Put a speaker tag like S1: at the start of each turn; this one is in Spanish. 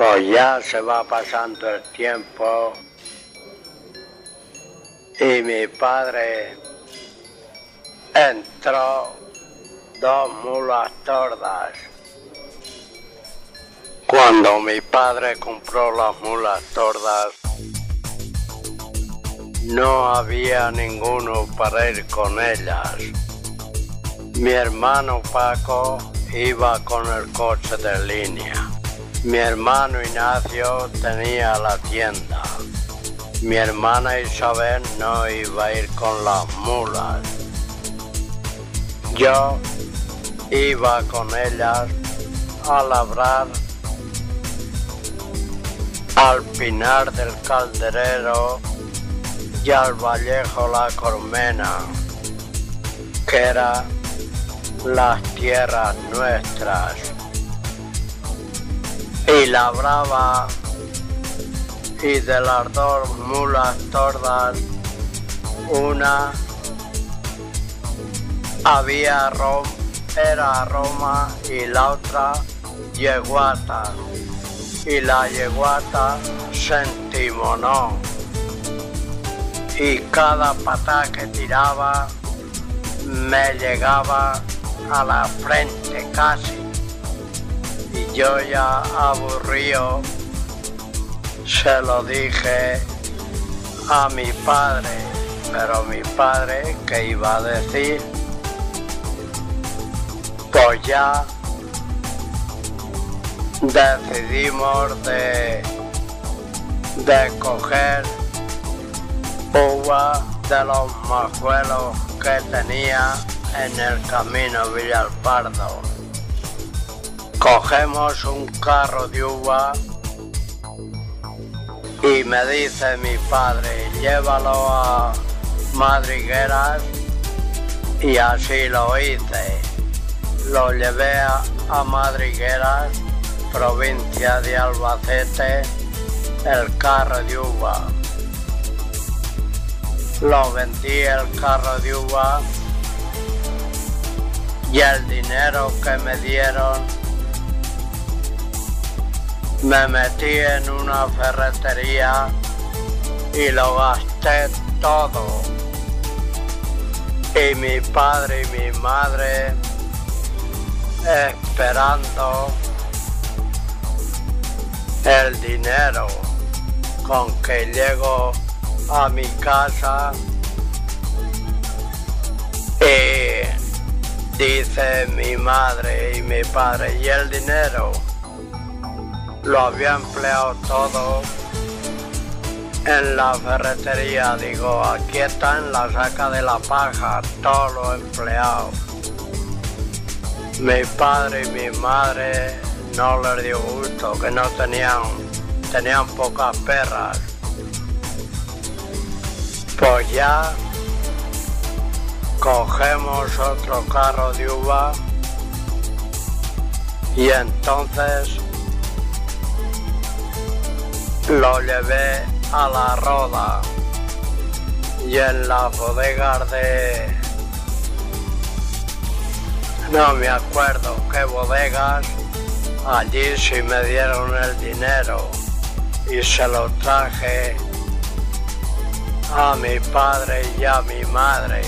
S1: Pues ya se va pasando el tiempo y mi padre entró dos mulas tordas. Cuando mi padre compró las mulas tordas, no había ninguno para ir con ellas. Mi hermano Paco iba con el coche de línea. Mi hermano Ignacio tenía la tienda. Mi hermana Isabel no iba a ir con las mulas. Yo iba con ellas a labrar al Pinar del Calderero y al Vallejo La Cormena, que eran las tierras nuestras. Y labraba y de las dos mulas tordas, una había Rom, era Roma y la otra yeguata. Y la yeguata se entimonó. Y cada pata que tiraba me llegaba a la frente casi. Yo ya aburrido se lo dije a mi padre, pero mi padre, ¿qué iba a decir? Pues ya decidimos de, de coger uva de los majuelos que tenía en el camino Villalpardo. Cogemos un carro de uva y me dice mi padre, llévalo a Madrigueras y así lo hice. Lo llevé a, Madrigueras, provincia de Albacete, el carro de uva. Lo vendí el carro de uva y el dinero que me dieron me metí en una ferretería y lo gasté todo. Y mi padre y mi madre esperando el dinero con que llego a mi casa y dice mi madre y mi padre y el dinero lo había empleado todo en la ferretería. Digo, aquí está en la saca de la paja, todo lo empleado. Mi padre y mi madre no les dio gusto, que no tenían, tenían pocas perras. Pues ya cogemos otro carro de uva y entonces lo llevé a la roda y en las bodegas de... No me acuerdo qué bodegas, allí sí me dieron el dinero y se lo traje a mi padre y a mi madre.